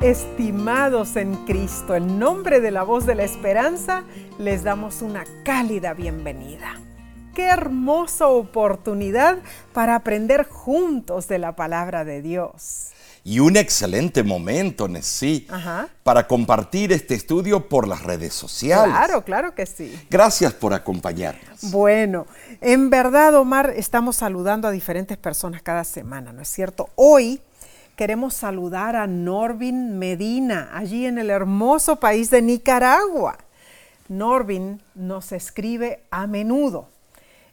Estimados en Cristo, en nombre de la voz de la esperanza, les damos una cálida bienvenida. Qué hermosa oportunidad para aprender juntos de la palabra de Dios. Y un excelente momento, Nessie, para compartir este estudio por las redes sociales. Claro, claro que sí. Gracias por acompañarnos. Bueno, en verdad, Omar, estamos saludando a diferentes personas cada semana, ¿no es cierto? Hoy queremos saludar a Norvin Medina, allí en el hermoso país de Nicaragua. Norvin nos escribe a menudo.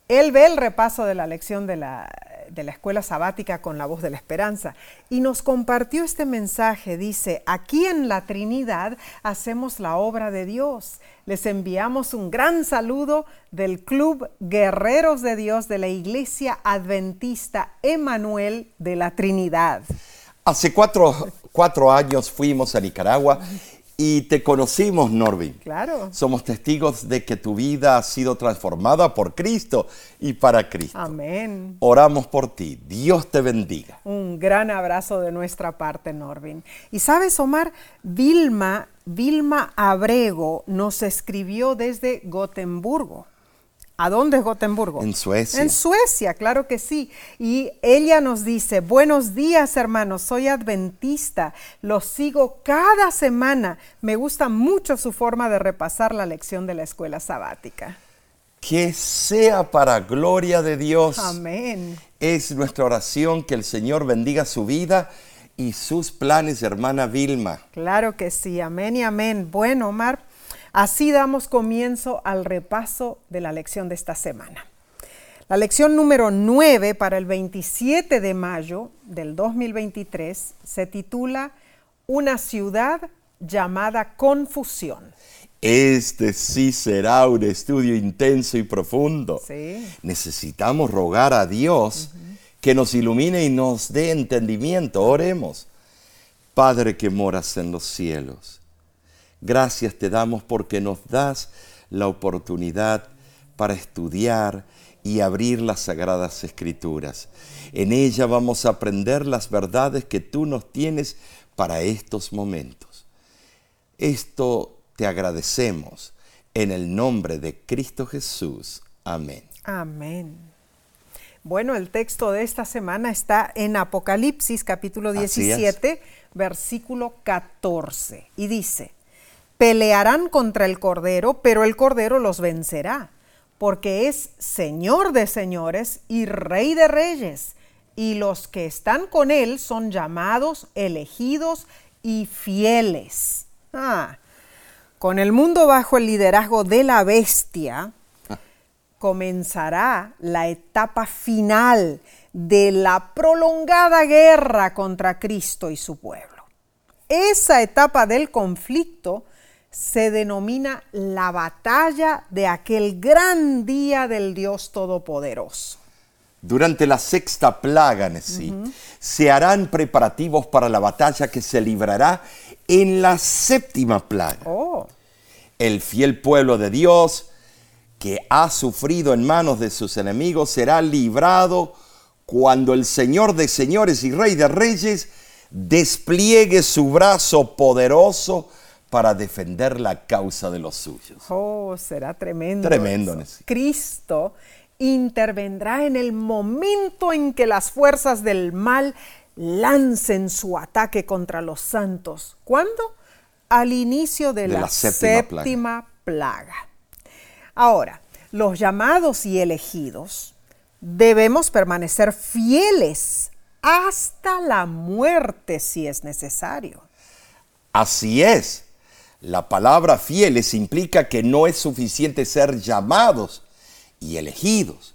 Él ve el repaso de la lección de la, de la escuela sabática con la voz de la esperanza y nos compartió este mensaje. Dice, aquí en la Trinidad hacemos la obra de Dios. Les enviamos un gran saludo del Club Guerreros de Dios de la Iglesia Adventista Emanuel de la Trinidad. Hace cuatro, años fuimos a Nicaragua y te conocimos, Norvin. Claro. Somos testigos de que tu vida ha sido transformada por Cristo y para Cristo. Amén. Oramos por ti. Dios te bendiga. Un gran abrazo de nuestra parte, Norvin. Y sabes, Omar, Vilma, Vilma Abrego nos escribió desde Gotemburgo. ¿A dónde es Gotemburgo? En Suecia. En Suecia, claro que sí. Y ella nos dice, buenos días hermanos, soy adventista, los sigo cada semana. Me gusta mucho su forma de repasar la lección de la escuela sabática. Que sea para gloria de Dios. Amén. Es nuestra oración que el Señor bendiga su vida y sus planes, hermana Vilma. Claro que sí, amén y amén. Bueno, Omar. Así damos comienzo al repaso de la lección de esta semana. La lección número 9 para el 27 de mayo del 2023 se titula Una ciudad llamada confusión. Este sí será un estudio intenso y profundo. Sí. Necesitamos rogar a Dios que nos ilumine y nos dé entendimiento. Oremos. Padre que moras en los cielos Gracias te damos porque nos das la oportunidad para estudiar y abrir las sagradas escrituras. En ella vamos a aprender las verdades que tú nos tienes para estos momentos. Esto te agradecemos en el nombre de Cristo Jesús. Amén. Amén. Bueno, el texto de esta semana está en Apocalipsis capítulo 17, versículo 14, y dice, pelearán contra el Cordero, pero el Cordero los vencerá, porque es Señor de señores y Rey de reyes, y los que están con Él son llamados, elegidos y fieles. Ah, con el mundo bajo el liderazgo de la bestia, comenzará la etapa final de la prolongada guerra contra Cristo y su pueblo. Esa etapa del conflicto se denomina la batalla de aquel gran día del Dios Todopoderoso. Durante la sexta plaga, Nesí, se harán preparativos para la batalla que se librará en la séptima plaga. Oh. El fiel pueblo de Dios, que ha sufrido en manos de sus enemigos, será librado cuando el Señor de señores y Rey de reyes despliegue su brazo poderoso para defender la causa de los suyos. Oh, será tremendo. Tremendo. Cristo intervendrá en el momento en que las fuerzas del mal lancen su ataque contra los santos. ¿Cuándo? Al inicio de, la, séptima, plaga. Ahora, los llamados y elegidos debemos permanecer fieles hasta la muerte si es necesario. Así es. La palabra fieles implica que no es suficiente ser llamados y elegidos.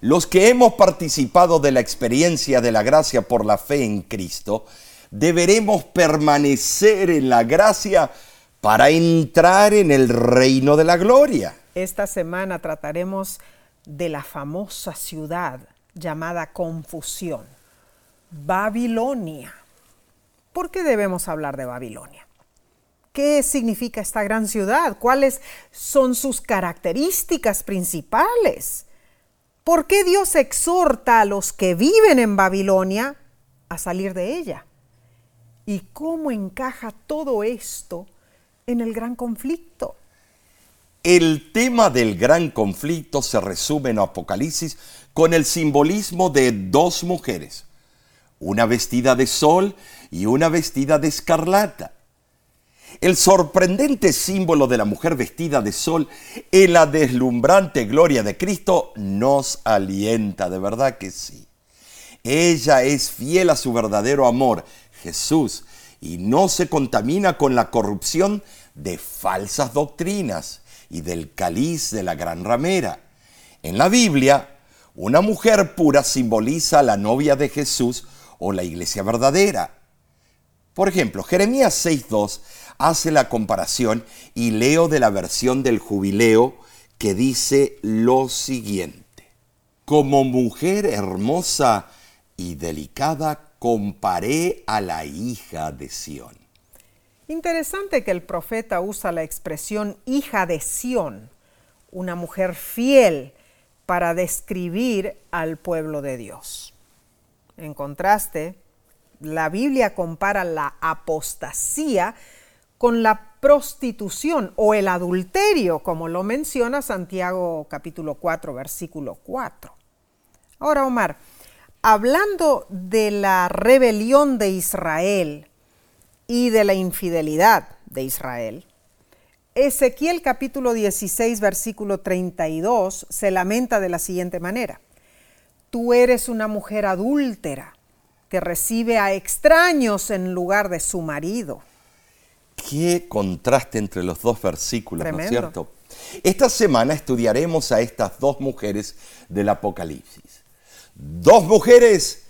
Los que hemos participado de la experiencia de la gracia por la fe en Cristo, deberemos permanecer en la gracia para entrar en el reino de la gloria. Esta semana trataremos de la famosa ciudad llamada confusión, Babilonia. ¿Por qué debemos hablar de Babilonia? ¿Qué significa esta gran ciudad? ¿Cuáles son sus características principales? ¿Por qué Dios exhorta a los que viven en Babilonia a salir de ella? ¿Y cómo encaja todo esto en el gran conflicto? El tema del gran conflicto se resume en Apocalipsis con el simbolismo de dos mujeres, una vestida de sol y una vestida de escarlata. El sorprendente símbolo de la mujer vestida de sol en la deslumbrante gloria de Cristo nos alienta, de verdad que sí. Ella es fiel a su verdadero amor, Jesús, y no se contamina con la corrupción de falsas doctrinas y del caliz de la gran ramera. En la Biblia, una mujer pura simboliza a la novia de Jesús o la iglesia verdadera. Por ejemplo, Jeremías 6.2 hace la comparación y leo de la versión del jubileo que dice lo siguiente. Como mujer hermosa y delicada comparé a la hija de Sión. Interesante que el profeta usa la expresión hija de Sión, una mujer fiel, para describir al pueblo de Dios. En contraste, la Biblia compara la apostasía con la prostitución o el adulterio, como lo menciona Santiago capítulo 4, versículo 4. Ahora, Omar, hablando de la rebelión de Israel y de la infidelidad de Israel, Ezequiel capítulo 16, versículo 32 se lamenta de la siguiente manera. Tú eres una mujer adúltera que recibe a extraños en lugar de su marido Qué contraste entre los dos versículos, ¿no es cierto? Esta semana estudiaremos a estas dos mujeres del Apocalipsis. Dos mujeres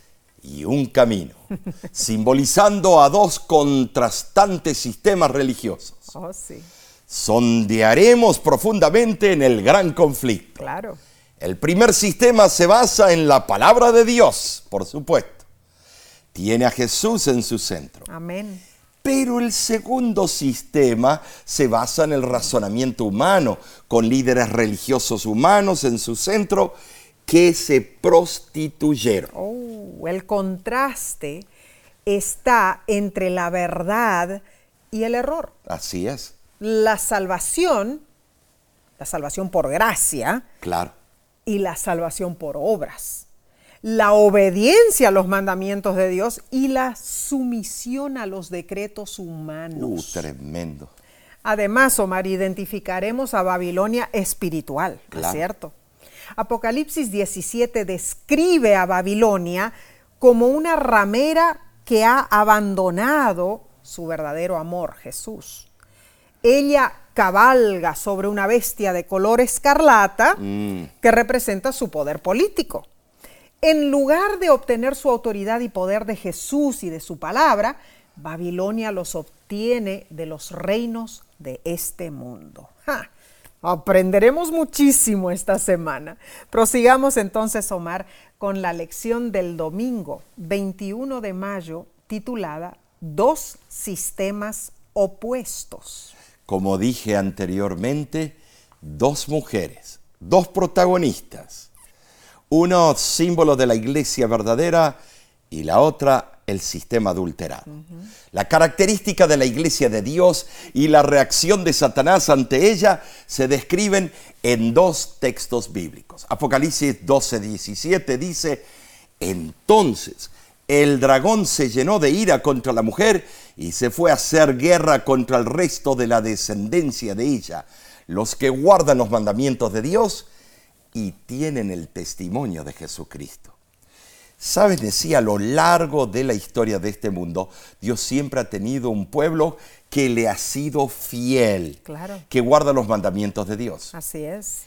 y un camino, simbolizando a dos contrastantes sistemas religiosos. Oh, sí. Sondearemos profundamente en el gran conflicto. Claro. El primer sistema se basa en la palabra de Dios, por supuesto. Tiene a Jesús en su centro. Amén. Pero el segundo sistema se basa en el razonamiento humano, con líderes religiosos humanos en su centro que se prostituyeron. Oh, el contraste está entre la verdad y el error. Así es. La salvación, la salvación por gracia. Claro. Y la salvación por obras la obediencia a los mandamientos de Dios y la sumisión a los decretos humanos. Uh, tremendo. Además, Omar, identificaremos a Babilonia espiritual, ¿es cierto? Apocalipsis 17 describe a Babilonia como una ramera que ha abandonado su verdadero amor, Jesús. Ella cabalga sobre una bestia de color escarlata mm. que representa su poder político en lugar de obtener su autoridad y poder de Jesús y de su palabra, Babilonia los obtiene de los reinos de este mundo. Aprenderemos muchísimo esta semana. Prosigamos entonces, Omar, con la lección del domingo 21 de mayo titulada Dos sistemas opuestos. Como dije anteriormente, dos mujeres, dos protagonistas uno símbolo de la iglesia verdadera y la otra el sistema adulterado. La característica de la iglesia de Dios y la reacción de Satanás ante ella se describen en dos textos bíblicos. Apocalipsis 12, 17 dice, entonces el dragón se llenó de ira contra la mujer y se fue a hacer guerra contra el resto de la descendencia de ella, los que guardan los mandamientos de Dios y tienen el testimonio de Jesucristo. Sabes, decía, a lo largo de la historia de este mundo, Dios siempre ha tenido un pueblo que le ha sido fiel, claro. que guarda los mandamientos de Dios. Así es.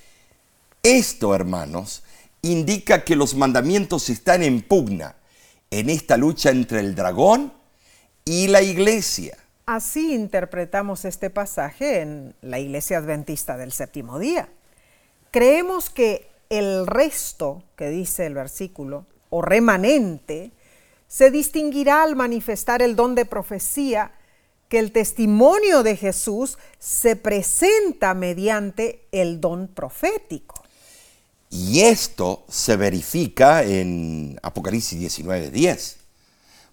Esto, hermanos, indica que los mandamientos están en pugna en esta lucha entre el dragón y la iglesia. Así interpretamos este pasaje en la iglesia adventista del séptimo día. Creemos que el resto, que dice el versículo, o remanente, se distinguirá al manifestar el don de profecía que el testimonio de Jesús se presenta mediante el don profético. Y esto se verifica en Apocalipsis 19:10.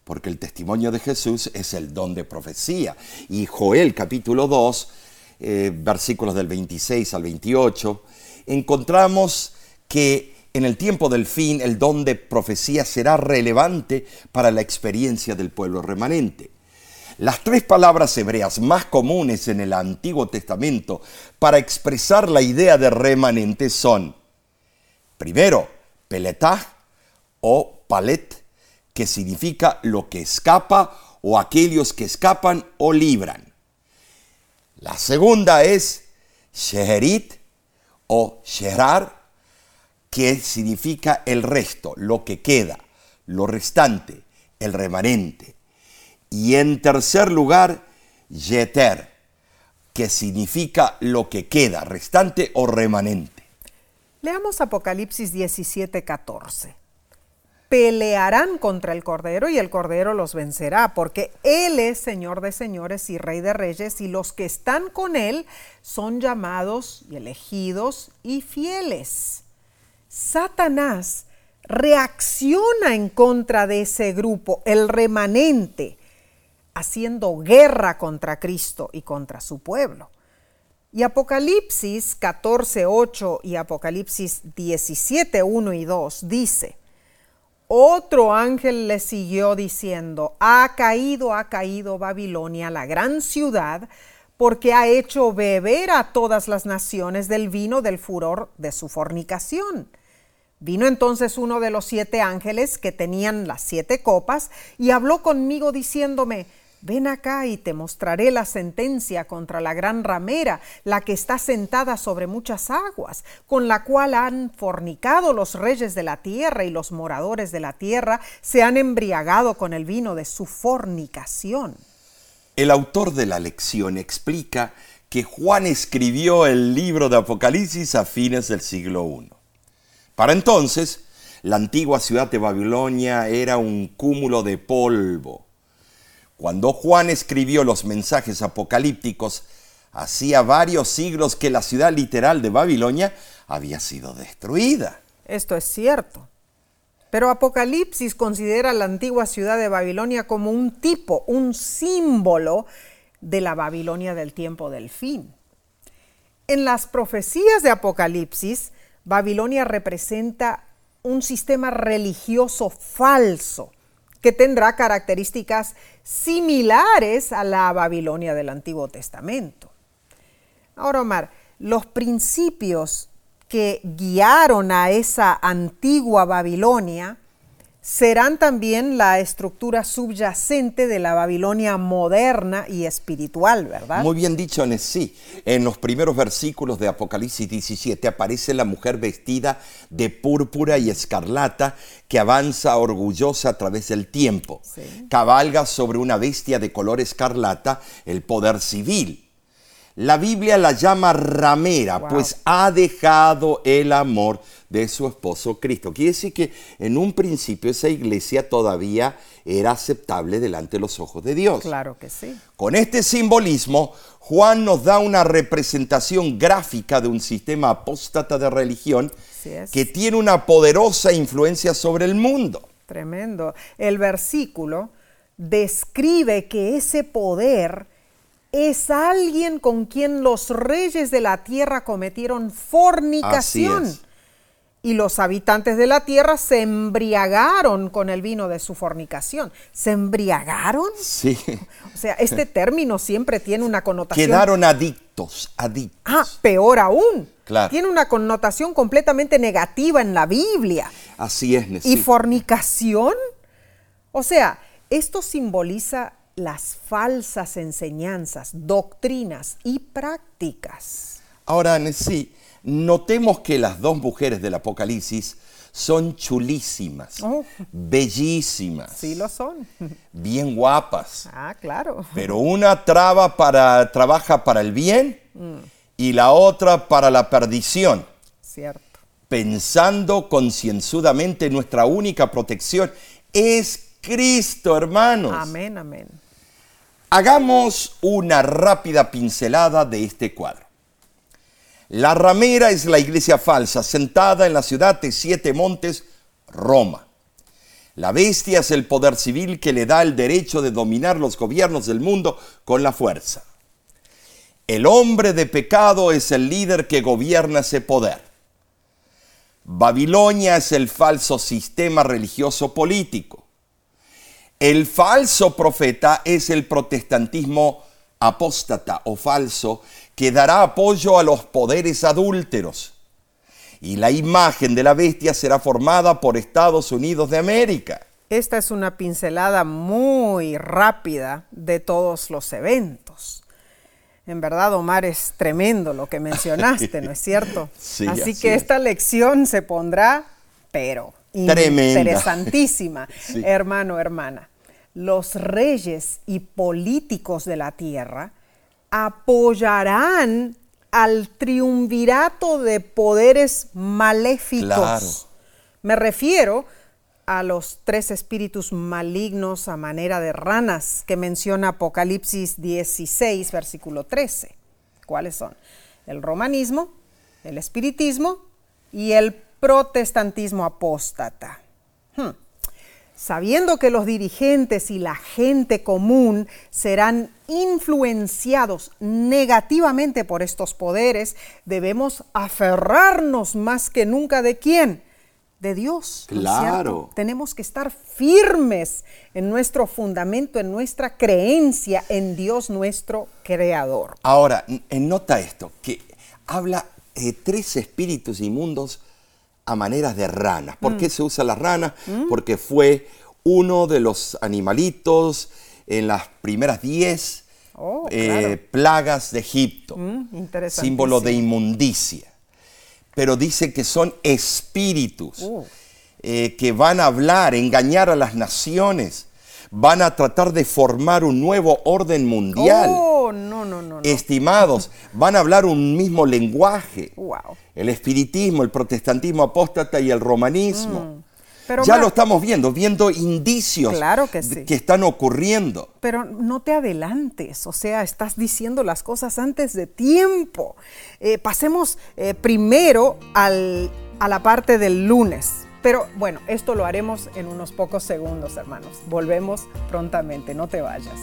porque el testimonio de Jesús es el don de profecía. Y Joel capítulo 2, eh, versículos del 26 al 28, encontramos que en el tiempo del fin el don de profecía será relevante para la experiencia del pueblo remanente. Las tres palabras hebreas más comunes en el Antiguo Testamento para expresar la idea de remanente son, primero, peletah o palet, que significa lo que escapa o aquellos que escapan o libran. La segunda es sheherit o sherar, que significa el resto, lo que queda, lo restante, el remanente. Y en tercer lugar, yeter, que significa lo que queda, restante o remanente. Leamos Apocalipsis 17, 14 pelearán contra el Cordero y el Cordero los vencerá, porque Él es Señor de señores y Rey de reyes, y los que están con Él son llamados y elegidos y fieles. Satanás reacciona en contra de ese grupo, el remanente, haciendo guerra contra Cristo y contra su pueblo. Y Apocalipsis 14.8 y Apocalipsis 17.1 y 2 dice, otro ángel le siguió diciendo, ha caído, ha caído Babilonia, la gran ciudad, porque ha hecho beber a todas las naciones del vino del furor de su fornicación. Vino entonces uno de los siete ángeles que tenían las siete copas y habló conmigo diciéndome, Ven acá y te mostraré la sentencia contra la gran ramera, la que está sentada sobre muchas aguas, con la cual han fornicado los reyes de la tierra y los moradores de la tierra se han embriagado con el vino de su fornicación. El autor de la lección explica que Juan escribió el libro de Apocalipsis a fines del siglo I. Para entonces, la antigua ciudad de Babilonia era un cúmulo de polvo cuando Juan escribió los mensajes apocalípticos, hacía varios siglos que la ciudad literal de Babilonia había sido destruida. Esto es cierto. Pero Apocalipsis considera la antigua ciudad de Babilonia como un tipo, un símbolo de la Babilonia del tiempo del fin. En las profecías de Apocalipsis, Babilonia representa un sistema religioso falso que tendrá características similares a la Babilonia del Antiguo Testamento. Ahora, Omar, los principios que guiaron a esa antigua Babilonia serán también la estructura subyacente de la Babilonia moderna y espiritual, ¿verdad? Muy bien dicho, sí. En los primeros versículos de Apocalipsis 17 aparece la mujer vestida de púrpura y escarlata que avanza orgullosa a través del tiempo. Cabalga sobre una bestia de color escarlata, el poder civil. La Biblia la llama ramera, pues ha dejado el amor de su esposo Cristo. Quiere decir que en un principio esa iglesia todavía era aceptable delante de los ojos de Dios. Claro que sí. Con este simbolismo, Juan nos da una representación gráfica de un sistema apóstata de religión que tiene una poderosa influencia sobre el mundo. Tremendo. El versículo describe que ese poder es alguien con quien los reyes de la tierra cometieron fornicación y los habitantes de la tierra se embriagaron con el vino de su fornicación. ¿Se embriagaron? Sí. O sea, este término siempre tiene una connotación. Quedaron adictos, adictos. Ah, peor aún. Claro. Tiene una connotación completamente negativa en la Biblia. Así es, ¿Y fornicación? O sea, esto simboliza las falsas enseñanzas, doctrinas y prácticas. Ahora, sí Notemos que las dos mujeres del Apocalipsis son chulísimas, oh. bellísimas. Sí lo son. Bien guapas. Ah, claro. Pero una traba para, trabaja para el bien mm. y la otra para la perdición. Cierto. Pensando concienzudamente nuestra única protección es Cristo, hermanos. Amén, amén. Hagamos una rápida pincelada de este cuadro. La ramera es la iglesia falsa, sentada en la ciudad de Siete Montes, Roma. La bestia es el poder civil que le da el derecho de dominar los gobiernos del mundo con la fuerza. El hombre de pecado es el líder que gobierna ese poder. Babilonia es el falso sistema religioso político. El falso profeta es el protestantismo apóstata o falso que dará apoyo a los poderes adúlteros. Y la imagen de la bestia será formada por Estados Unidos de América. Esta es una pincelada muy rápida de todos los eventos. En verdad, Omar, es tremendo lo que mencionaste, ¿no es cierto? Sí, así, así que es. esta lección se pondrá, pero Tremenda. interesantísima, Sí. hermano, hermana. Los reyes y políticos de la tierra apoyarán al triunvirato de poderes maléficos. Claro. Me refiero a los tres espíritus malignos a manera de ranas que menciona Apocalipsis 16, versículo 13. ¿Cuáles son? El romanismo, el espiritismo y el protestantismo apóstata. Hmm. Sabiendo que los dirigentes y la gente común serán influenciados negativamente por estos poderes, debemos aferrarnos más que nunca de quién? De Dios. Claro. Tenemos que estar firmes en nuestro fundamento, en nuestra creencia en Dios nuestro Creador. Ahora, eh, nota esto, que habla de tres espíritus inmundos a maneras de ranas. Mm. ¿Por qué se usa las ranas? Porque fue uno de los animalitos en las primeras diez Oh, eh, claro. plagas de Egipto, Mm, símbolo de inmundicia. Pero dice que son espíritus Uh. eh, que van a hablar, engañar a las naciones, van a tratar de formar un nuevo orden mundial Oh, no, no, estimados, van a hablar un mismo lenguaje. Wow. El espiritismo, el protestantismo apóstata y el romanismo. Mm. Pero ya Mar- lo estamos viendo, viendo indicios Claro que sí. que están ocurriendo. Pero no te adelantes, o sea, estás diciendo las cosas antes de tiempo. Eh, pasemos eh, primero al- a la parte del lunes. Pero bueno, esto lo haremos en unos pocos segundos, hermanos. Volvemos prontamente, no te vayas.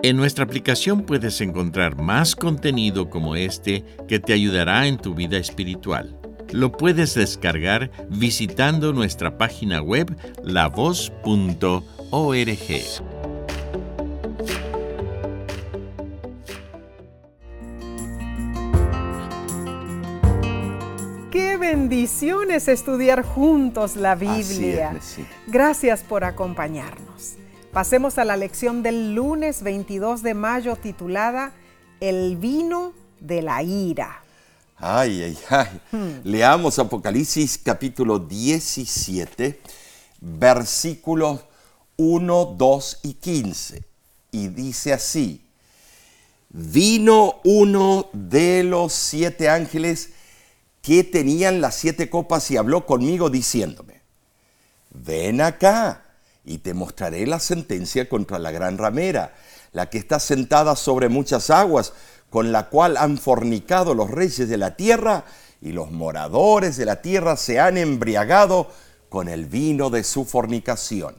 En nuestra aplicación puedes encontrar más contenido como este que te ayudará en tu vida espiritual. Lo puedes descargar visitando nuestra página web lavoz.org. Qué bendición es estudiar juntos la Biblia. Así es, sí. Gracias por acompañarnos. Pasemos a la lección del lunes 22 de mayo titulada El vino de la ira. Ay, ay, ay. Leamos Apocalipsis capítulo 17, versículos 1, 2 y 15. Y dice así, vino uno de los siete ángeles que tenían las siete copas y habló conmigo diciéndome, ven acá y te mostraré la sentencia contra la gran ramera, la que está sentada sobre muchas aguas, con la cual han fornicado los reyes de la tierra y los moradores de la tierra se han embriagado con el vino de su fornicación.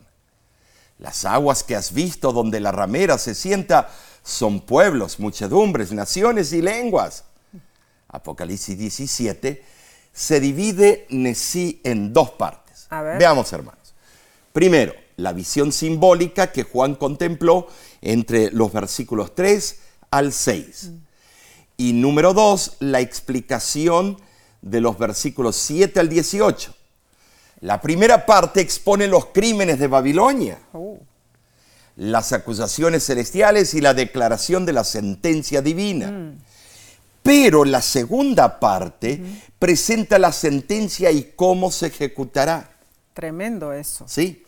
Las aguas que has visto donde la ramera se sienta son pueblos, muchedumbres, naciones y lenguas. Apocalipsis 17 se divide en sí en dos partes. Veamos, hermanos. Primero, la visión simbólica que Juan contempló entre los versículos 3 al 6. Y número dos, la explicación de los versículos 7 al 18. La primera parte expone los crímenes de Babilonia las acusaciones celestiales y la declaración de la sentencia divina. Pero la segunda parte presenta la sentencia y cómo se ejecutará. tremendo eso. ¿Sí?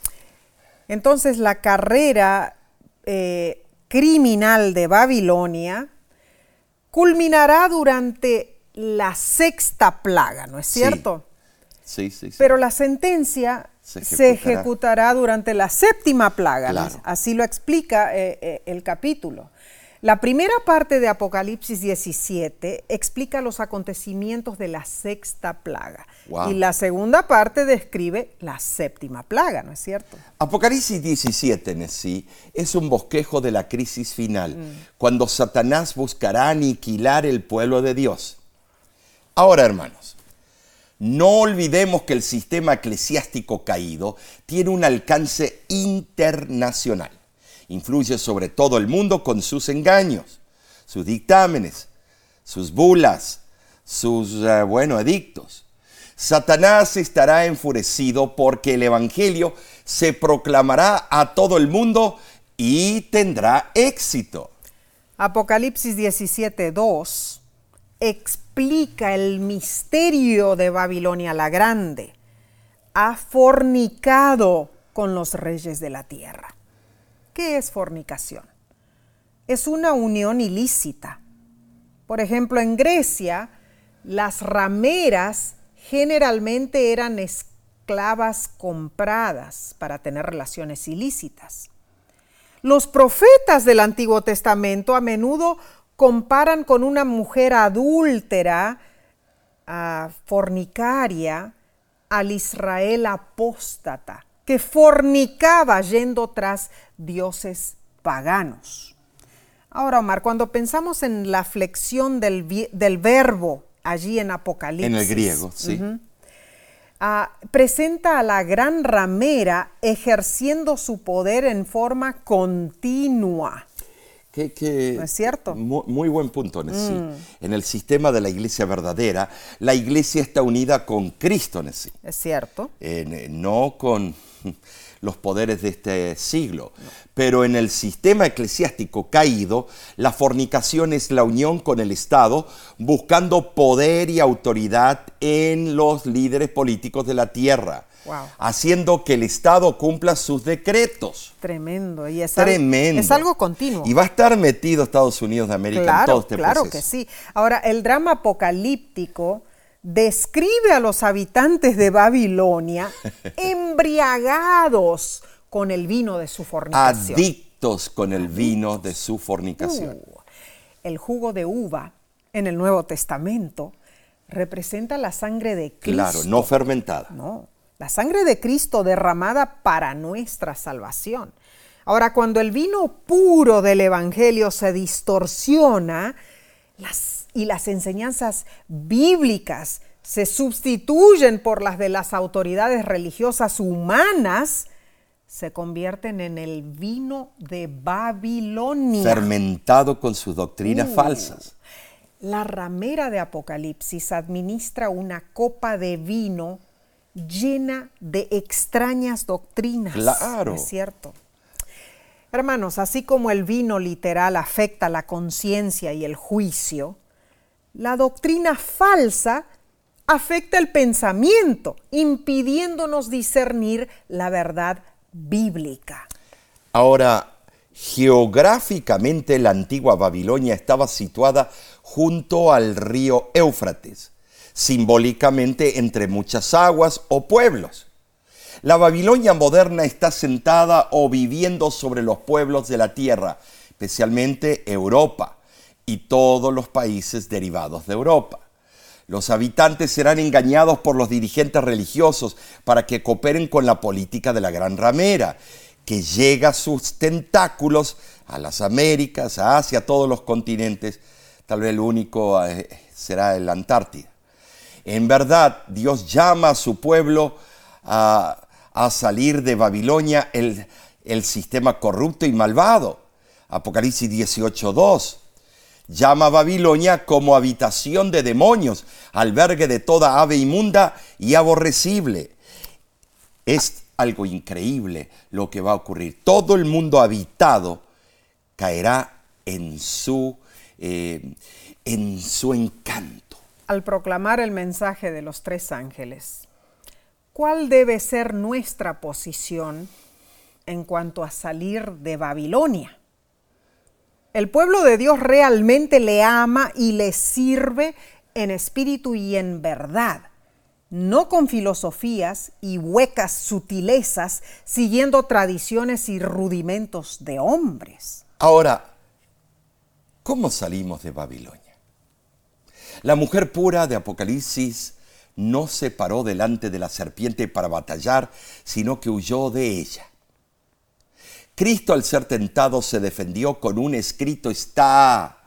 Entonces la carrera eh, criminal de Babilonia culminará durante la sexta plaga, ¿no es cierto? Sí, sí, sí. Pero la sentencia Se se ejecutará. ejecutará, durante la séptima plaga. Claro. Así lo explica eh, eh, el capítulo. La primera parte de Apocalipsis 17 explica los acontecimientos de la sexta plaga. Wow. Y la segunda parte describe la séptima plaga, ¿no es cierto? Apocalipsis 17 en sí es un bosquejo de la crisis final, cuando Satanás buscará aniquilar el pueblo de Dios. Ahora, hermanos, no olvidemos que el sistema eclesiástico caído tiene un alcance internacional. Influye sobre todo el mundo con sus engaños, sus dictámenes, sus bulas, sus, eh, bueno, edictos. Satanás estará enfurecido porque el Evangelio se proclamará a todo el mundo y tendrá éxito. Apocalipsis 17, 2 explica el misterio de Babilonia la Grande. Ha fornicado con los reyes de la tierra. ¿Qué es fornicación? Es una unión ilícita. Por ejemplo, en Grecia, las rameras generalmente eran esclavas compradas para tener relaciones ilícitas. Los profetas del Antiguo Testamento a menudo comparan con una mujer adúltera, uh, fornicaria, al Israel apóstata, que fornicaba yendo tras dioses paganos. Ahora, Omar, cuando pensamos en la flexión del, del verbo allí en Apocalipsis. En el griego, sí. Uh -huh, uh, presenta a la gran ramera ejerciendo su poder en forma continua. Que, que ¿No es cierto? Muy, muy buen punto, Nessie. Mm. En el sistema de la iglesia verdadera, la iglesia está unida con Cristo, Nessie. Es cierto. Eh, no con los poderes de este siglo. Pero en el sistema eclesiástico caído, la fornicación es la unión con el Estado buscando poder y autoridad en los líderes políticos de la tierra. Wow. haciendo que el Estado cumpla sus decretos. Tremendo. Y es Tremendo. Algo, es algo continuo. Y va a estar metido Estados Unidos de América claro, en todo este claro proceso. que sí. Ahora, el drama apocalíptico describe a los habitantes de Babilonia embriagados con el vino de su fornicación. Adictos con el vino de su fornicación. Uh, el jugo de uva en el Nuevo Testamento representa la sangre de Cristo. Claro, no fermentada. No, la sangre de Cristo derramada para nuestra salvación. Ahora, cuando el vino puro del Evangelio se distorsiona las, y las enseñanzas bíblicas se sustituyen por las de las autoridades religiosas humanas, se convierten en el vino de Babilonia. Fermentado con sus doctrinas Uh, falsas. La ramera de Apocalipsis administra una copa de vino llena de extrañas doctrinas. Claro. Es cierto. Hermanos, así como el vino literal afecta la conciencia y el juicio, la doctrina falsa afecta el pensamiento, impidiéndonos discernir la verdad bíblica. Ahora, geográficamente la antigua Babilonia estaba situada junto al río Éufrates, simbólicamente entre muchas aguas o pueblos. La Babilonia moderna está sentada o viviendo sobre los pueblos de la tierra, especialmente Europa y todos los países derivados de Europa. Los habitantes serán engañados por los dirigentes religiosos para que cooperen con la política de la gran ramera, que llega sus tentáculos a las Américas, a Asia, a todos los continentes. Tal vez el único eh, será el Antártida. En verdad, Dios llama a su pueblo a, a salir de Babilonia, el, el, sistema corrupto y malvado. Apocalipsis 18.2 llama a Babilonia como habitación de demonios, albergue de toda ave inmunda y aborrecible. Es algo increíble lo que va a ocurrir. Todo el mundo habitado caerá en su, eh, en su encanto. Al proclamar el mensaje de los tres ángeles, ¿cuál debe ser nuestra posición en cuanto a salir de Babilonia? El pueblo de Dios realmente le ama y le sirve en espíritu y en verdad, no con filosofías y huecas sutilezas siguiendo tradiciones y rudimentos de hombres. Ahora, ¿Cómo salimos de Babilonia? La mujer pura de Apocalipsis no se paró delante de la serpiente para batallar, sino que huyó de ella. Cristo al ser tentado se defendió con un escrito está.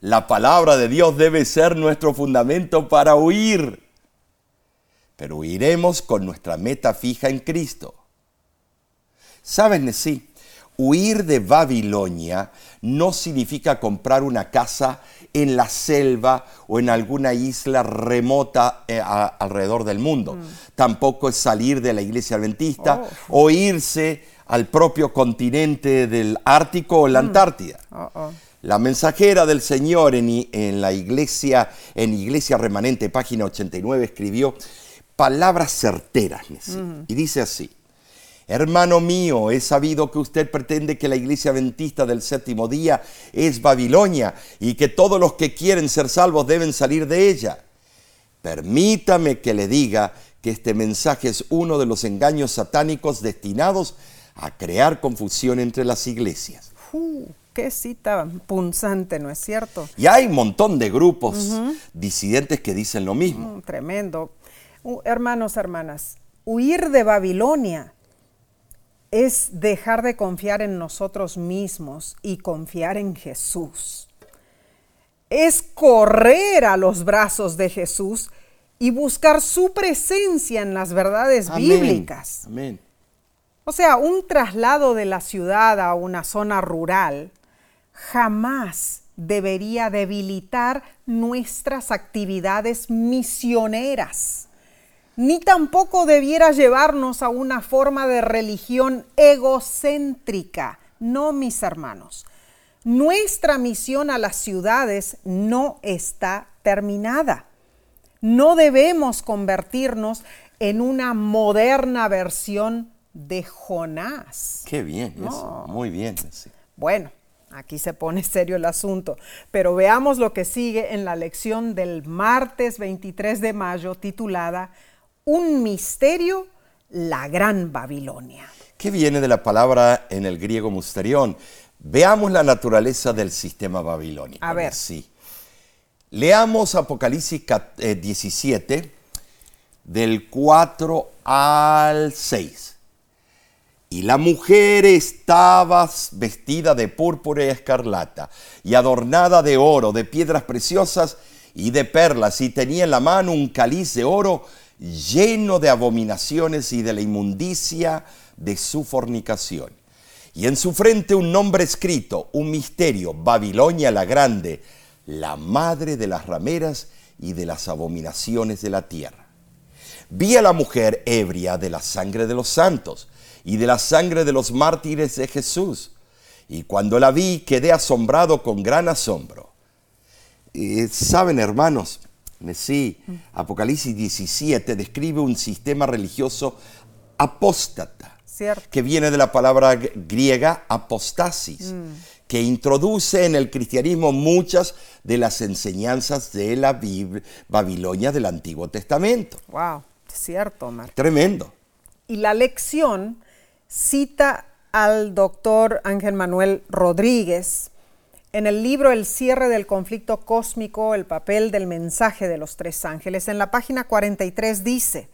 La palabra de Dios debe ser nuestro fundamento para huir. Pero huiremos con nuestra meta fija en Cristo. ¿Sabes, sí? Huir de Babilonia no significa comprar una casa en la selva o en alguna isla remota eh, alrededor del mundo. Mm. Tampoco es salir de la iglesia adventista oh. o irse al propio continente del Ártico o la mm. Antártida. Oh, oh. La mensajera del Señor en, en, la iglesia, en Iglesia Remanente, página 89, escribió palabras certeras. Mm. Y dice así. Hermano mío, he sabido que usted pretende que la iglesia adventista del séptimo día es Babilonia y que todos los que quieren ser salvos deben salir de ella. Permítame que le diga que este mensaje es uno de los engaños satánicos destinados a crear confusión entre las iglesias. Uh, qué cita punzante, ¿no es cierto? Y hay un montón de grupos disidentes que dicen lo mismo. Mm, tremendo. Hermanos, hermanas, huir de Babilonia es dejar de confiar en nosotros mismos y confiar en Jesús. Es correr a los brazos de Jesús y buscar su presencia en las verdades bíblicas. Amén. O sea, un traslado de la ciudad a una zona rural jamás debería debilitar nuestras actividades misioneras ni tampoco debiera llevarnos a una forma de religión egocéntrica. No, mis hermanos. Nuestra misión a las ciudades no está terminada. No debemos convertirnos en una moderna versión de Jonás. Qué bien, muy bien. Bueno, aquí se pone serio el asunto, pero veamos lo que sigue en la lección del martes 23 de mayo titulada un misterio, la gran Babilonia. ¿Qué viene de la palabra en el griego musterión? Veamos la naturaleza del sistema babilónico. A ver. Sí. Leamos Apocalipsis 17, eh, del 4 al 6. Y la mujer estaba vestida de púrpura y escarlata, y adornada de oro, de piedras preciosas y de perlas, y tenía en la mano un cáliz de oro lleno de abominaciones y de la inmundicia de su fornicación. Y en su frente un nombre escrito, un misterio, Babilonia la Grande, la madre de las rameras y de las abominaciones de la tierra. Vi a la mujer ebria de la sangre de los santos y de la sangre de los mártires de Jesús. Y cuando la vi quedé asombrado con gran asombro. Eh, Saben, hermanos, Sí, Apocalipsis 17 describe un sistema religioso apóstata, que viene de la palabra griega apostasis, mm. que introduce en el cristianismo muchas de las enseñanzas de la Babilonia del Antiguo Testamento. Wow, cierto, Omar. Tremendo. Y la lección cita al doctor Ángel Manuel Rodríguez, en el libro El cierre del conflicto cósmico, el papel del mensaje de los tres ángeles, en la página 43 dice,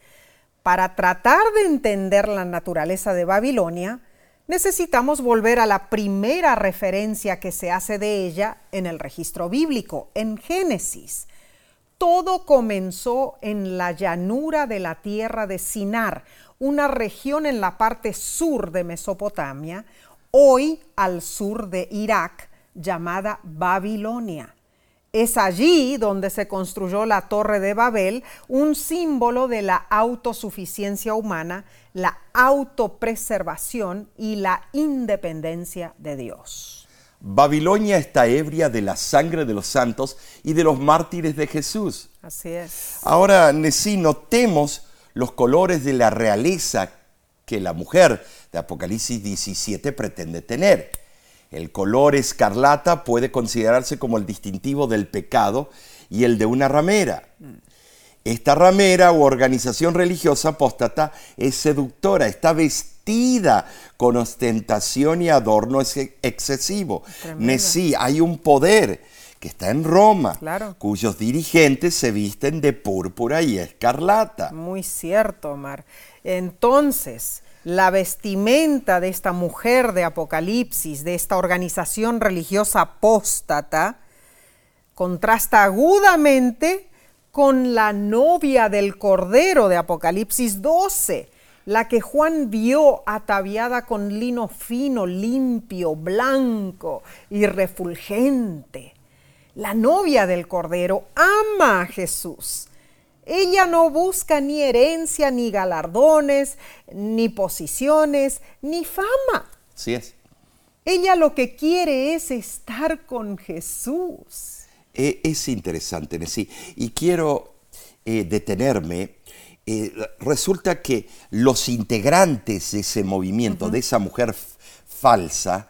para tratar de entender la naturaleza de Babilonia, necesitamos volver a la primera referencia que se hace de ella en el registro bíblico, en Génesis. Todo comenzó en la llanura de la tierra de Sinar, una región en la parte sur de Mesopotamia, hoy al sur de Irak, llamada Babilonia. Es allí donde se construyó la Torre de Babel, un símbolo de la autosuficiencia humana, la autopreservación y la independencia de Dios. Babilonia está ebria de la sangre de los santos y de los mártires de Jesús. Así es. Ahora, sí, notemos los colores de la realeza que la mujer de Apocalipsis 17 pretende tener. El color escarlata puede considerarse como el distintivo del pecado y el de una ramera. Esta ramera u organización religiosa apóstata es seductora, está vestida con ostentación y adorno ex- excesivo. Tremendo. Sí, hay un poder que está en Roma, Claro. cuyos dirigentes se visten de púrpura y escarlata. Muy cierto, Omar. Entonces, la vestimenta de esta mujer de Apocalipsis, de esta organización religiosa apóstata, contrasta agudamente con la novia del Cordero de Apocalipsis 12, la que Juan vio ataviada con lino fino, limpio, blanco y refulgente. La novia del Cordero ama a Jesús. Ella no busca ni herencia, ni galardones, ni posiciones, ni fama. Así es. Ella lo que quiere es estar con Jesús. Eh, es interesante, Nesí. Y quiero eh, detenerme. Eh, resulta que los integrantes de ese movimiento, de esa mujer falsa,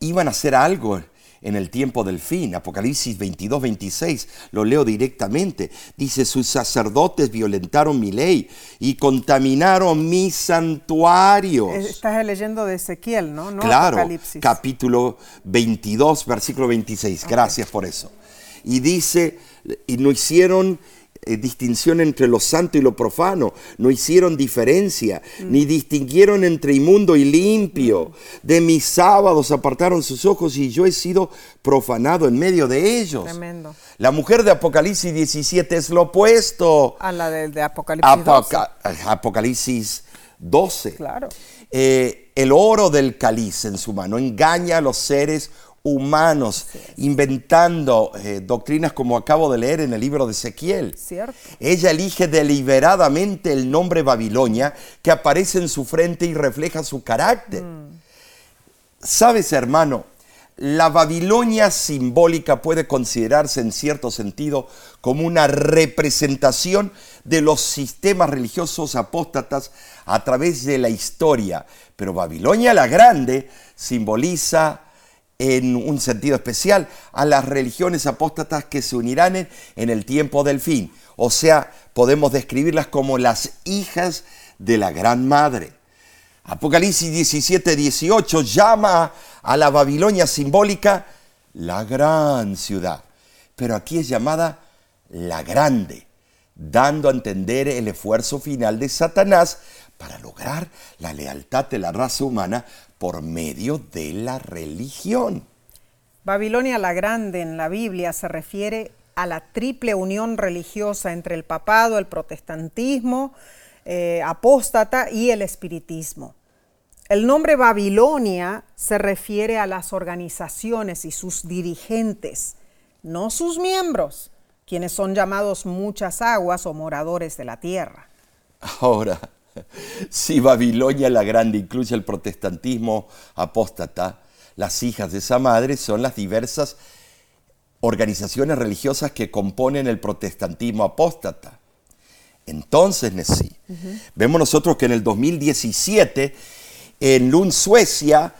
iban a hacer algo en el tiempo del fin. Apocalipsis 22, 26, lo leo directamente. Dice, sus sacerdotes violentaron mi ley y contaminaron mis santuarios. Estás leyendo de Ezequiel, ¿no? No Claro, Apocalipsis. capítulo 22, versículo 26. Gracias por eso. Y dice, y no hicieron eh, distinción entre lo santo y lo profano, no hicieron diferencia, Mm. ni distinguieron entre inmundo y limpio. De mis sábados apartaron sus ojos y yo he sido profanado en medio de ellos. Tremendo. La mujer de Apocalipsis 17 es lo opuesto. A la de, de Apocalipsis 12. Apoca- Apocalipsis 12. Claro. Eh, el oro del cáliz en su mano engaña a los seres humanos, inventando eh, doctrinas como acabo de leer en el libro de Ezequiel. Cierto. Ella elige deliberadamente el nombre Babilonia que aparece en su frente y refleja su carácter. Sabes, hermano, la Babilonia simbólica puede considerarse en cierto sentido como una representación de los sistemas religiosos apóstatas a través de la historia. Pero Babilonia la Grande simboliza en un sentido especial a las religiones apóstatas que se unirán en, en el tiempo del fin. O sea, podemos describirlas como las hijas de la Gran Madre. Apocalipsis 17, 18 llama a la Babilonia simbólica la gran ciudad, pero aquí es llamada la grande, dando a entender el esfuerzo final de Satanás para lograr la lealtad de la raza humana por medio de la religión. Babilonia la Grande en la Biblia se refiere a la triple unión religiosa entre el papado, el protestantismo, eh, apóstata y el espiritismo. El nombre Babilonia se refiere a las organizaciones y sus dirigentes, no sus miembros, quienes son llamados muchas aguas o moradores de la tierra. Ahora, si Babilonia la Grande incluye el protestantismo apóstata, las hijas de esa madre son las diversas organizaciones religiosas que componen el protestantismo apóstata. Entonces, Nessie, vemos nosotros que en el 2017, en Lund, Suecia,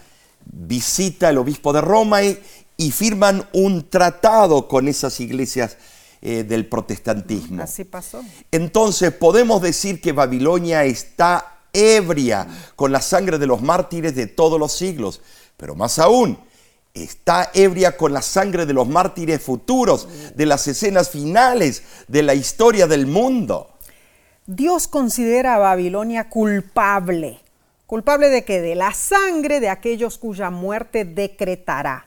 visita el obispo de Roma y, y firman un tratado con esas iglesias eh, del protestantismo. Así pasó. Entonces podemos decir que Babilonia está ebria con la sangre de los mártires de todos los siglos, pero más aún, está ebria con la sangre de los mártires futuros, de las escenas finales de la historia del mundo. Dios considera a Babilonia culpable. ¿Culpable de qué? De la sangre de aquellos cuya muerte decretará.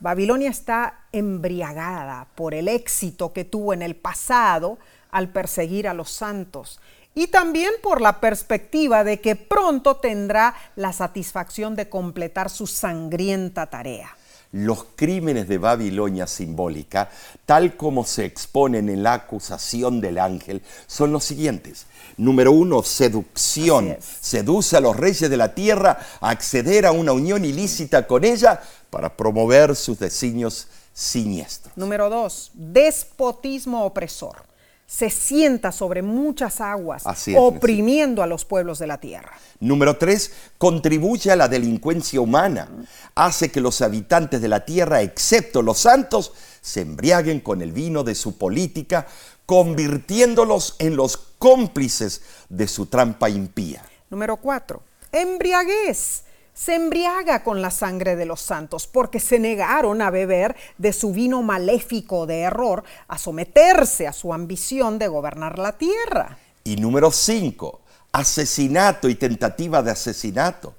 Babilonia está embriagada por el éxito que tuvo en el pasado al perseguir a los santos y también por la perspectiva de que pronto tendrá la satisfacción de completar su sangrienta tarea. Los crímenes de Babilonia simbólica, tal como se exponen en la acusación del ángel, son los siguientes. Número uno, seducción. Seduce a los reyes de la tierra a acceder a una unión ilícita con ella para promover sus designios siniestros. Número dos, despotismo opresor. se sienta sobre muchas aguas, Así es, oprimiendo a los pueblos de la tierra. Número tres, contribuye a la delincuencia humana. Hace que los habitantes de la tierra, excepto los santos, se embriaguen con el vino de su política, convirtiéndolos en los cómplices de su trampa impía. Número cuatro, embriaguez. Se embriaga con la sangre de los santos porque se negaron a beber de su vino maléfico de error, a someterse a su ambición de gobernar la tierra. Y número cinco, asesinato y tentativa de asesinato.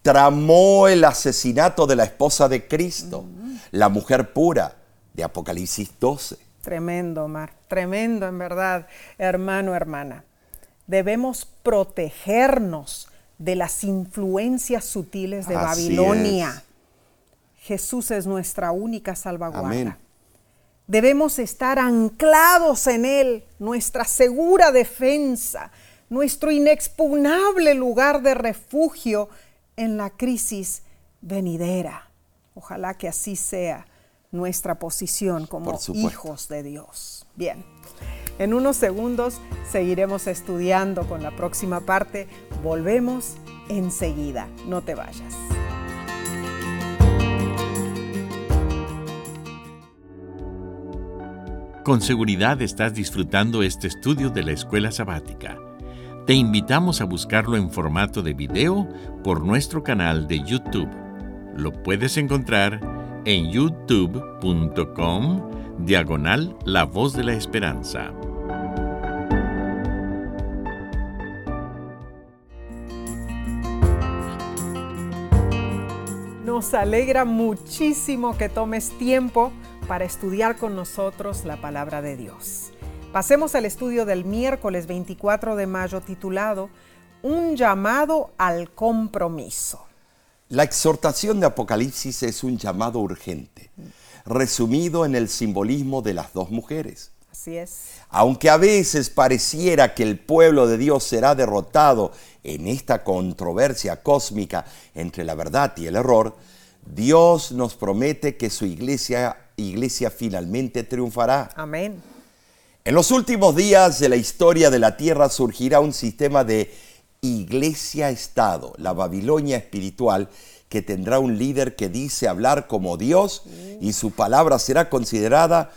Tramó el asesinato de la esposa de Cristo, la mujer pura de Apocalipsis 12. Tremendo, Mar, tremendo en verdad, hermano, hermana. Debemos protegernos de las influencias sutiles de Así Babilonia. Jesús es nuestra única salvaguarda. Amén. Debemos estar anclados en Él, nuestra segura defensa, nuestro inexpugnable lugar de refugio en la crisis venidera. Ojalá que así sea nuestra posición como hijos de Dios. Bien, en unos segundos seguiremos estudiando con la próxima parte. Volvemos enseguida. No te vayas. Con seguridad estás disfrutando este estudio de la escuela sabática. Te invitamos a buscarlo en formato de video por nuestro canal de YouTube. Lo puedes encontrar en youtube.com diagonal La Voz de la Esperanza. Nos alegra muchísimo que tomes tiempo para estudiar con nosotros la palabra de Dios. Pasemos al estudio del miércoles 24 de mayo titulado Un llamado al compromiso. La exhortación de Apocalipsis es un llamado urgente, resumido en el simbolismo de las dos mujeres. Así es. Aunque a veces pareciera que el pueblo de Dios será derrotado en esta controversia cósmica entre la verdad y el error, Dios nos promete que su iglesia, iglesia finalmente triunfará. Amén. En los últimos días de la historia de la tierra surgirá un sistema de iglesia-estado, la Babilonia espiritual, que tendrá un líder que dice hablar como Dios y su palabra será considerada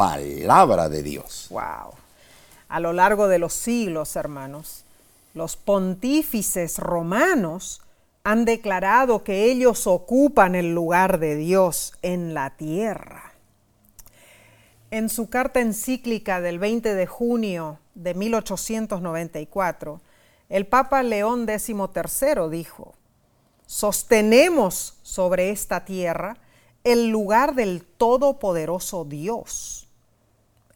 palabra de Dios. Wow. A lo largo de los siglos, hermanos, los pontífices romanos han declarado que ellos ocupan el lugar de Dios en la tierra. En su carta encíclica del 20 de junio de 1894, el Papa León XIII dijo, sostenemos sobre esta tierra el lugar del Todopoderoso Dios.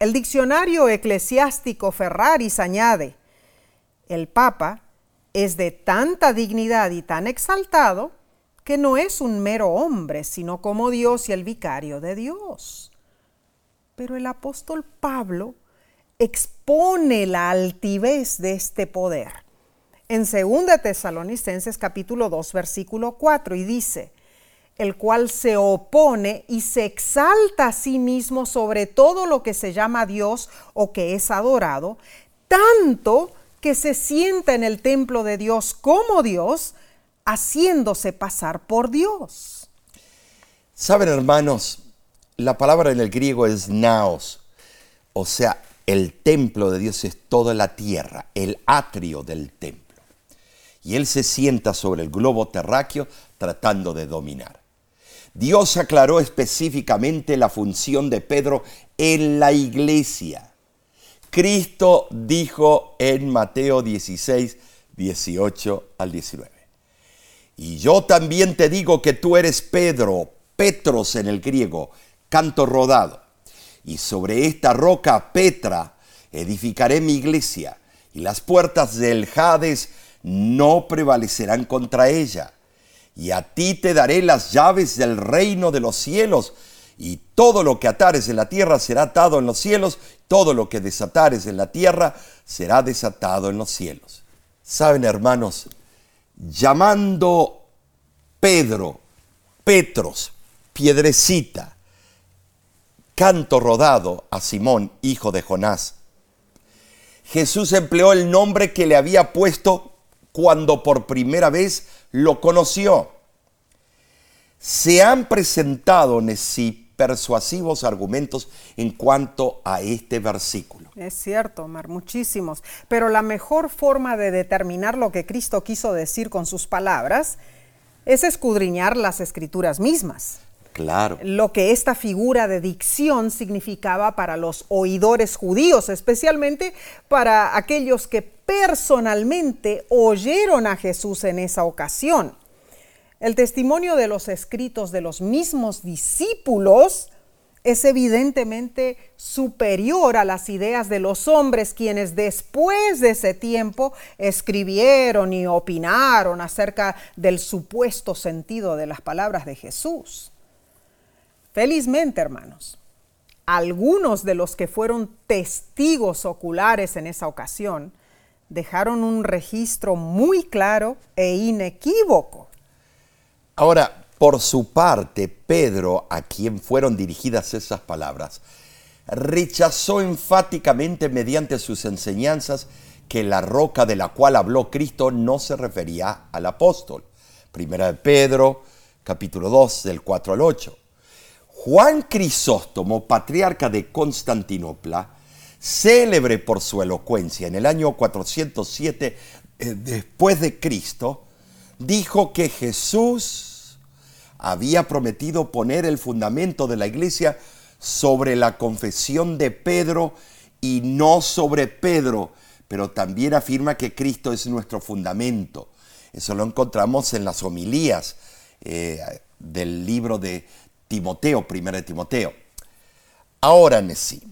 El diccionario eclesiástico Ferraris añade, el Papa es de tanta dignidad y tan exaltado que no es un mero hombre, sino como Dios y el vicario de Dios. Pero el apóstol Pablo expone la altivez de este poder en 2 Tesalonicenses capítulo 2 versículo 4 y dice, el cual se opone y se exalta a sí mismo sobre todo lo que se llama Dios o que es adorado, tanto que se sienta en el templo de Dios como Dios, haciéndose pasar por Dios. Saben, hermanos, la palabra en el griego es naos, o sea, el templo de Dios es toda la tierra, el atrio del templo. Y Él se sienta sobre el globo terráqueo tratando de dominar. Dios aclaró específicamente la función de Pedro en la iglesia. Cristo dijo en Mateo 16, 18 al 19. Y yo también te digo que tú eres Pedro, Petros en el griego, canto rodado. Y sobre esta roca Petra edificaré mi iglesia, y las puertas del Hades no prevalecerán contra ella. Y a ti te daré las llaves del reino de los cielos, y todo lo que atares en la tierra será atado en los cielos, todo lo que desatares en la tierra será desatado en los cielos. Saben, hermanos, llamando Pedro, Petros, piedrecita, canto rodado a Simón, hijo de Jonás, Jesús empleó el nombre que le había puesto cuando por primera vez lo conoció. Se han presentado, persuasivos argumentos en cuanto a este versículo. Es cierto, Omar, muchísimos. Pero la mejor forma de determinar lo que Cristo quiso decir con sus palabras es escudriñar las escrituras mismas. Lo que esta figura de dicción significaba para los oidores judíos, especialmente para aquellos que personalmente oyeron a Jesús en esa ocasión. El testimonio de los escritos de los mismos discípulos es evidentemente superior a las ideas de los hombres quienes después de ese tiempo escribieron y opinaron acerca del supuesto sentido de las palabras de Jesús. Felizmente, hermanos, algunos de los que fueron testigos oculares en esa ocasión dejaron un registro muy claro e inequívoco. Ahora, por su parte, Pedro, a quien fueron dirigidas esas palabras, rechazó enfáticamente mediante sus enseñanzas que la roca de la cual habló Cristo no se refería al apóstol. Primera de Pedro, capítulo 2, del 4 al 8. Juan Crisóstomo, patriarca de Constantinopla, célebre por su elocuencia en el año 407 eh, después de Cristo, dijo que Jesús había prometido poner el fundamento de la iglesia sobre la confesión de Pedro y no sobre Pedro, pero también afirma que Cristo es nuestro fundamento. Eso lo encontramos en las homilías eh, del libro de Timoteo, primera de Timoteo. Ahora, Nesí,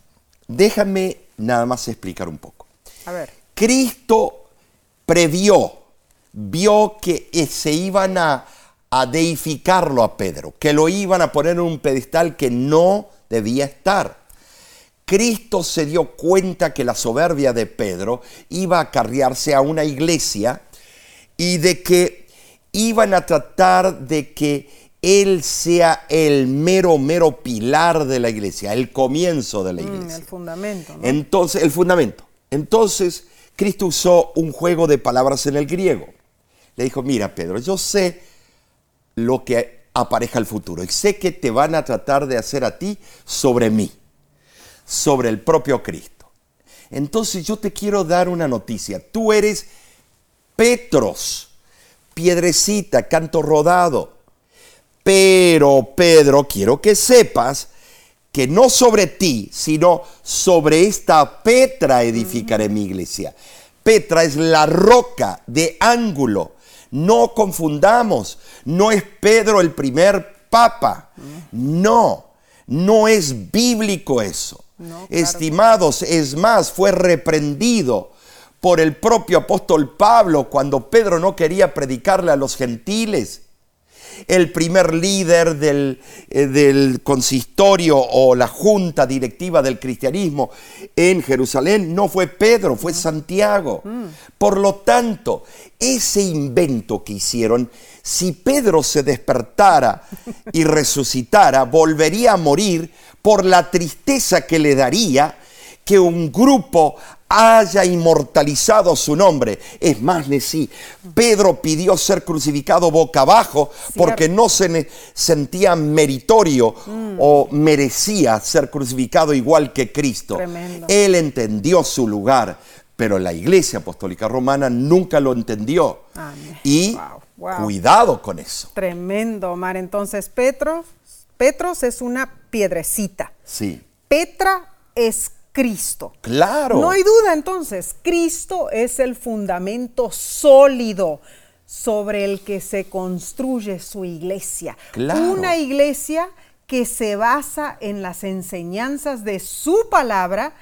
déjame nada más explicar un poco. A ver. Cristo previó, vio que se iban a a deificarlo a Pedro, que lo iban a poner en un pedestal que no debía estar. Cristo se dio cuenta que la soberbia de Pedro iba a carriarse a una iglesia y de que iban a tratar de que él sea el mero, mero pilar de la iglesia, el comienzo de la mm, iglesia. el fundamento. Entonces, el fundamento. Entonces, Cristo usó un juego de palabras en el griego. Le dijo, mira, Pedro, yo sé lo que apareja el futuro. Y sé que te van a tratar de hacer a ti sobre mí, sobre el propio Cristo. Entonces yo te quiero dar una noticia. Tú eres Petros, piedrecita, canto rodado. Pero, Pedro, quiero que sepas que no sobre ti, sino sobre esta Petra edificaré mi iglesia. Petra es la roca de ángulo no confundamos, no es Pedro el primer papa. No, no es bíblico eso. Estimados, es más, fue reprendido por el propio apóstol Pablo cuando Pedro no quería predicarle a los gentiles el primer líder del, eh, del, consistorio o la junta directiva del cristianismo en Jerusalén no fue Pedro, fue Santiago. Mm. Por lo tanto, ese invento que hicieron, si Pedro se despertara y resucitara, volvería a morir por la tristeza que le daría que un grupo haya inmortalizado su nombre. Es más, sí, Pedro pidió ser crucificado boca abajo porque no se sentía meritorio mm. o merecía ser crucificado igual que Cristo. Él entendió su lugar, pero la Iglesia Apostólica Romana nunca lo entendió. Y cuidado con eso. Tremendo, Omar. Entonces, Petros, Petros es una piedrecita. Sí. Petra es Cristo. Claro. No hay duda entonces, Cristo es el fundamento sólido sobre el que se construye su iglesia. Claro. Una iglesia que se basa en las enseñanzas de su palabra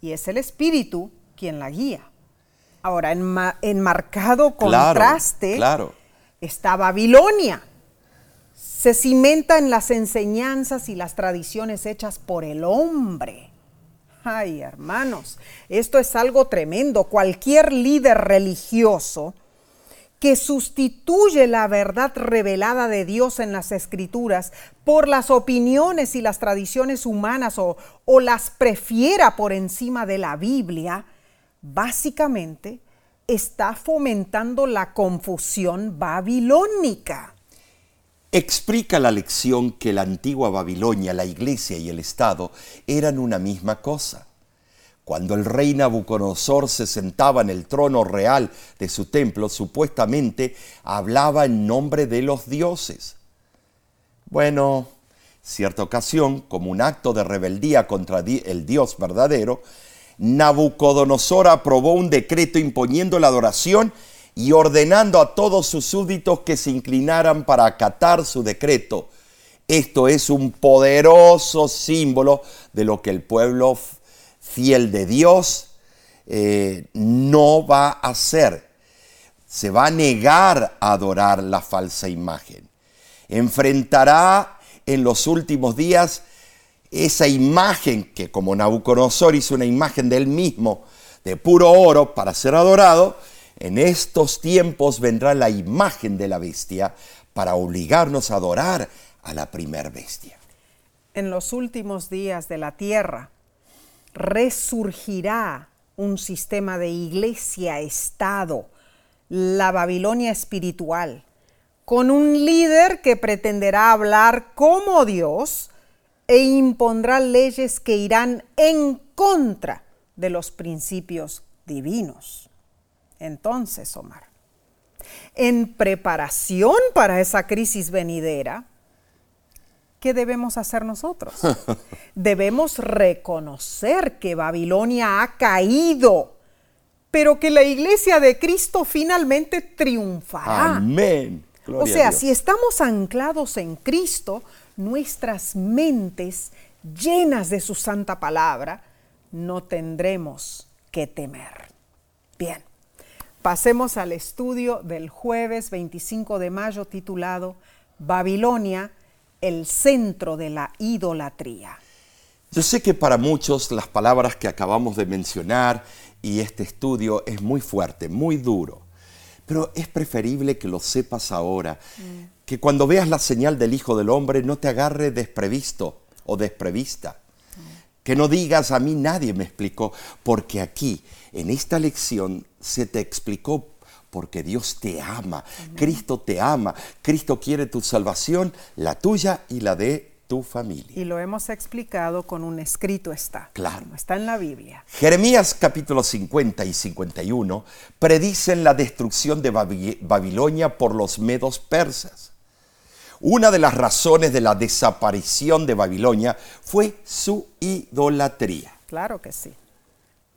y es el Espíritu quien la guía. Ahora, en, marcado contraste claro. está Babilonia. Se cimenta en las enseñanzas y las tradiciones hechas por el hombre. Ay, hermanos, esto es algo tremendo. Cualquier líder religioso que sustituye la verdad revelada de Dios en las escrituras por las opiniones y las tradiciones humanas o, las prefiera por encima de la Biblia, básicamente está fomentando la confusión babilónica. Explica la lección que la antigua Babilonia, la iglesia y el Estado eran una misma cosa. Cuando el rey Nabucodonosor se sentaba en el trono real de su templo, supuestamente hablaba en nombre de los dioses. Bueno, cierta ocasión, como un acto de rebeldía contra el Dios verdadero, Nabucodonosor aprobó un decreto imponiendo la adoración y ordenando a todos sus súbditos que se inclinaran para acatar su decreto. Esto es un poderoso símbolo de lo que el pueblo fiel de Dios eh, no va a hacer. Se va a negar a adorar la falsa imagen. Enfrentará en los últimos días esa imagen que como Nabucodonosor hizo una imagen de él mismo de puro oro para ser adorado, en estos tiempos vendrá la imagen de la bestia para obligarnos a adorar a la primer bestia. En los últimos días de la tierra resurgirá un sistema de iglesia-estado, la Babilonia espiritual, con un líder que pretenderá hablar como Dios, e impondrá leyes que irán en contra de los principios divinos. Entonces, Omar, en preparación para esa crisis venidera, ¿qué debemos hacer nosotros? debemos reconocer que Babilonia ha caído, pero que la iglesia de Cristo finalmente triunfará. Amén. o sea, si estamos anclados en Cristo, nuestras mentes llenas de su santa palabra, no tendremos que temer. Bien, pasemos al estudio del jueves 25 de mayo titulado Babilonia, el centro de la idolatría. Yo sé que para muchos las palabras que acabamos de mencionar y este estudio es muy fuerte, muy duro, pero es preferible que lo sepas ahora, mm que cuando veas la señal del Hijo del Hombre no te agarre desprevisto o desprevista. Que no digas a mí nadie me explicó, porque aquí, en esta lección, se te explicó porque Dios te ama, Cristo te ama, Cristo quiere tu salvación, la tuya y la de tu familia. Y lo hemos explicado con un escrito está. Claro. Está en la Biblia. Jeremías capítulo 50 y 51 predicen la destrucción de Babilonia por los medos persas. Una de las razones de la desaparición de Babilonia fue su idolatría. Claro que sí.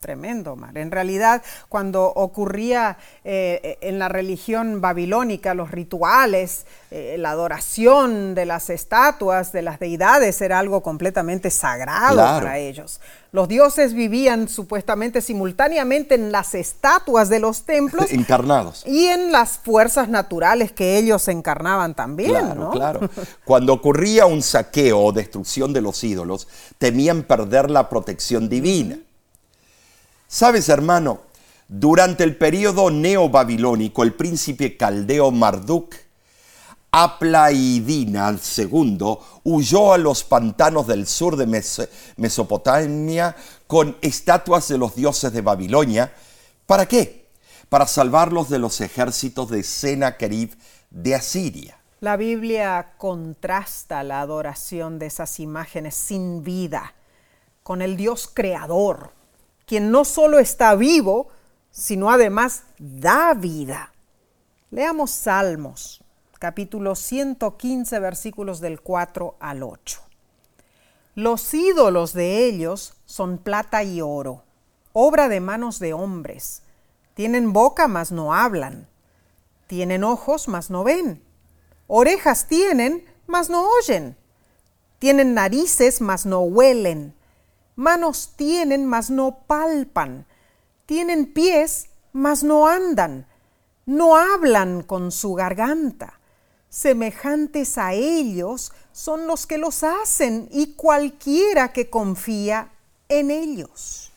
Tremendo, Mar. En realidad, cuando ocurría eh, en la religión babilónica, los rituales, eh, la adoración de las estatuas, de las deidades, era algo completamente sagrado para ellos. Los dioses vivían supuestamente simultáneamente en las estatuas de los templos. Encarnados. Y en las fuerzas naturales que ellos encarnaban también, claro, Claro, Cuando ocurría un saqueo o destrucción de los ídolos, temían perder la protección divina. Sabes, hermano, durante el periodo neobabilónico, el príncipe caldeo Marduk, Aplaidina II, huyó a los pantanos del sur de Mesopotamia con estatuas de los dioses de Babilonia. ¿Para qué? Para salvarlos de los ejércitos de Sennacherib de Asiria. La Biblia contrasta la adoración de esas imágenes sin vida con el Dios creador, quien no solo está vivo, sino además da vida. Leamos Salmos, capítulo 115, versículos del 4 al 8. Los ídolos de ellos son plata y oro, obra de manos de hombres. Tienen boca, mas no hablan. Tienen ojos, mas no ven. Orejas tienen, mas no oyen. Tienen narices, mas no huelen Manos tienen, mas no palpan. Tienen pies, mas no andan. No hablan con su garganta. Semejantes a ellos son los que los hacen y cualquiera que confía en ellos.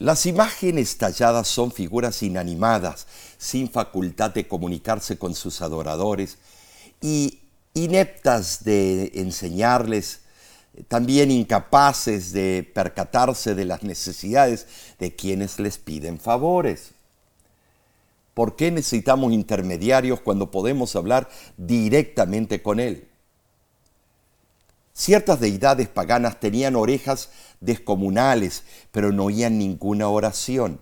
Las imágenes talladas son figuras inanimadas, sin facultad de comunicarse con sus adoradores y ineptas de enseñarles también incapaces de percatarse de las necesidades de quienes les piden favores. ¿Por qué necesitamos intermediarios cuando podemos hablar directamente con Él? Ciertas deidades paganas tenían orejas descomunales, pero no oían ninguna oración.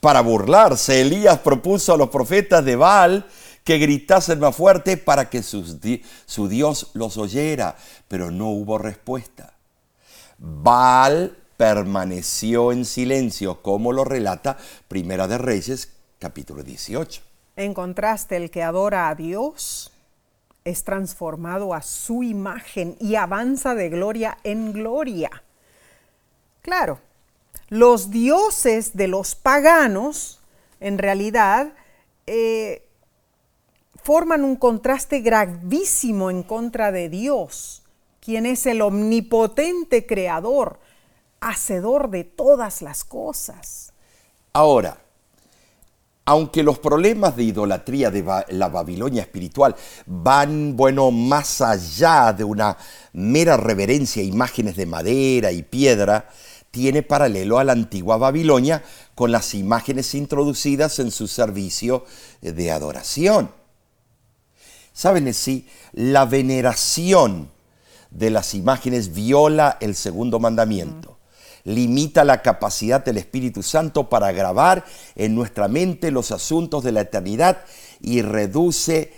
Para burlarse, Elías propuso a los profetas de Baal que gritasen más fuerte para que su Dios los oyera, pero no hubo respuesta. Baal permaneció en silencio, como lo relata Primera de Reyes, capítulo 18. En contraste, el que adora a Dios es transformado a su imagen y avanza de gloria en gloria. Claro, los dioses de los paganos, en realidad, eh, forman un contraste gravísimo en contra de Dios, quien es el omnipotente creador, hacedor de todas las cosas. Ahora, aunque los problemas de idolatría de la Babilonia espiritual van, bueno, más allá de una mera reverencia a imágenes de madera y piedra, tiene paralelo a la antigua Babilonia con las imágenes introducidas en su servicio de adoración. Saben, sí, la veneración de las imágenes viola el segundo mandamiento. Limita la capacidad del Espíritu Santo para grabar en nuestra mente los asuntos de la eternidad y reduce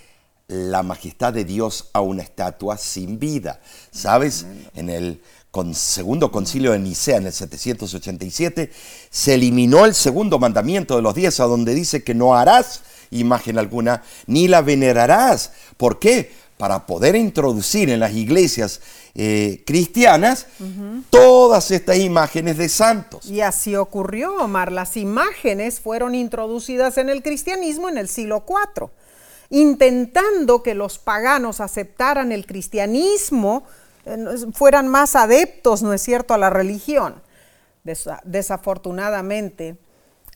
la majestad de Dios a una estatua sin vida. ¿Sabes? En el segundo concilio de Nicea en el 787 se eliminó el segundo mandamiento de los diez a donde dice que no harás imagen alguna, ni la venerarás. ¿Por qué? Para poder introducir en las iglesias eh, cristianas todas estas imágenes de santos. Y así ocurrió, Omar. Las imágenes fueron introducidas en el cristianismo en el siglo IV, intentando que los paganos aceptaran el cristianismo, eh, fueran más adeptos, ¿no es cierto?, a la religión. Desafortunadamente,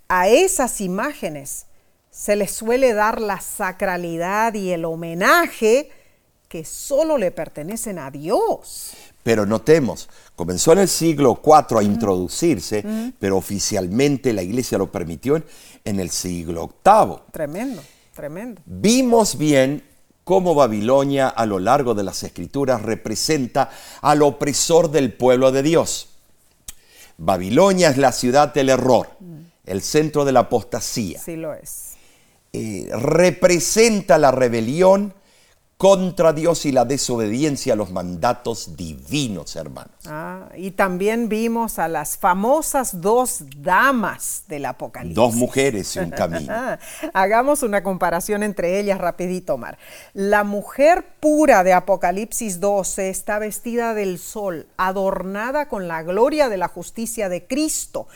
a esas imágenes se le suele dar la sacralidad y el homenaje que solo le pertenecen a Dios. Pero notemos, comenzó en el siglo IV a introducirse, pero oficialmente la iglesia lo permitió en el siglo VIII. Tremendo, tremendo. Vimos bien cómo Babilonia a lo largo de las escrituras representa al opresor del pueblo de Dios. Babilonia es la ciudad del error, el centro de la apostasía. Sí lo es eh, representa la rebelión contra Dios y la desobediencia a los mandatos divinos, hermanos. Ah, y también vimos a las famosas dos damas del Apocalipsis. Dos mujeres y un camino. Hagamos una comparación entre ellas rapidito, Mar. La mujer pura de Apocalipsis 12 está vestida del sol, adornada con la gloria de la justicia de Cristo.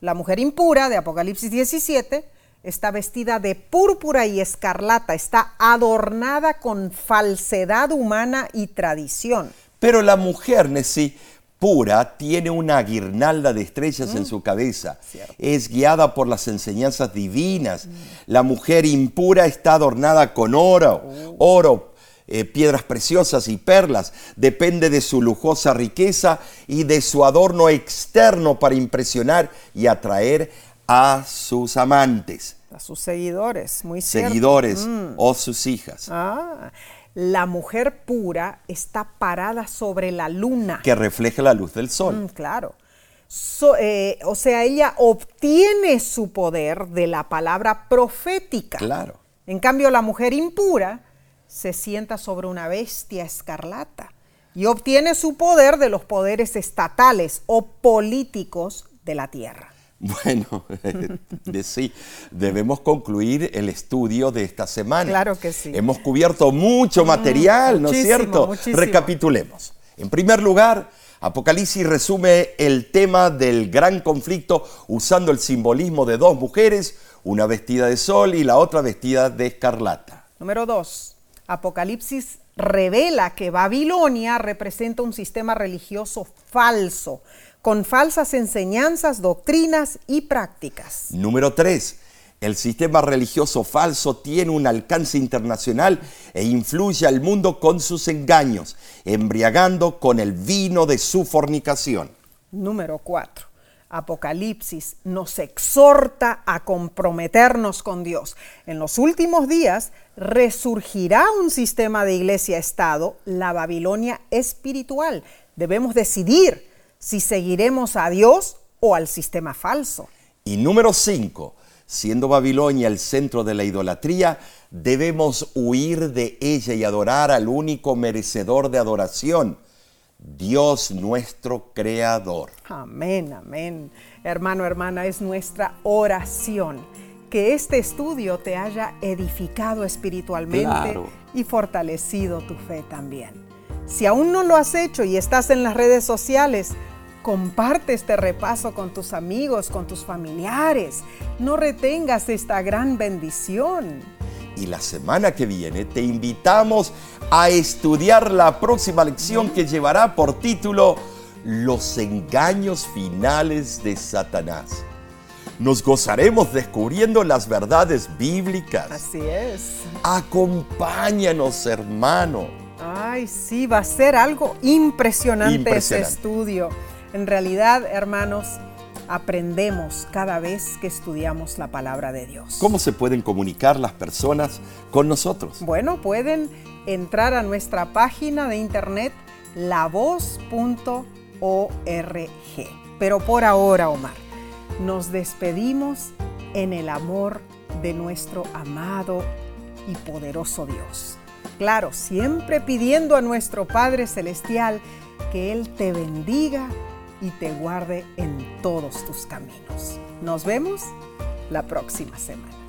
La mujer impura de Apocalipsis 17 está vestida de púrpura y escarlata, está adornada con falsedad humana y tradición. Pero la mujer, Nessie, pura, tiene una guirnalda de estrellas en mm. su cabeza. Es guiada por las enseñanzas divinas. La mujer impura está adornada con oro, oh. oro, eh, piedras preciosas y perlas. Depende de su lujosa riqueza y de su adorno externo para impresionar y atraer a sus amantes. A sus seguidores, muy Seguidores mm. o sus hijas. Ah, la mujer pura está parada sobre la luna. Que refleja la luz del sol. Mm, claro. Eh, o sea, ella obtiene su poder de la palabra profética. Claro. En cambio, la mujer impura se sienta sobre una bestia escarlata y obtiene su poder de los poderes estatales o políticos de la tierra. Bueno, sí, debemos concluir el estudio de esta semana. Claro que sí. Hemos cubierto mucho mm, material, ¿no es cierto? Recapitulemos. En primer lugar, Apocalipsis resume el tema del gran conflicto usando el simbolismo de dos mujeres, una vestida de sol y la otra vestida de escarlata. Número dos, Apocalipsis revela que Babilonia representa un sistema religioso falso con falsas enseñanzas, doctrinas y prácticas. Número 3. El sistema religioso falso tiene un alcance internacional e influye al mundo con sus engaños, embriagando con el vino de su fornicación. Número 4. Apocalipsis nos exhorta a comprometernos con Dios. En los últimos días resurgirá un sistema de iglesia-estado, la Babilonia espiritual. Debemos decidir si seguiremos a Dios o al sistema falso. Y número 5 Siendo Babilonia el centro de la idolatría, debemos huir de ella y adorar al único merecedor de adoración, Dios nuestro Creador. Amén, amén. Hermano, hermana, es nuestra oración que este estudio te haya edificado espiritualmente y fortalecido tu fe también. Si aún no lo has hecho y estás en las redes sociales, Comparte este repaso con tus amigos, con tus familiares. No retengas esta gran bendición. Y la semana que viene te invitamos a estudiar la próxima lección que llevará por título Los engaños finales de Satanás. Nos gozaremos descubriendo las verdades bíblicas. Así es. Acompáñanos, hermano. Ay, sí, va a ser algo impresionante, impresionante. ese estudio. En realidad, hermanos, aprendemos cada vez que estudiamos la palabra de Dios. ¿Cómo se pueden comunicar las personas con nosotros? Bueno, pueden entrar a nuestra página de internet lavoz.org. Pero por ahora, Omar, nos despedimos en el amor de nuestro amado y poderoso Dios. Claro, siempre pidiendo a nuestro Padre Celestial que Él te bendiga y te guarde en todos tus caminos. Nos vemos la próxima semana.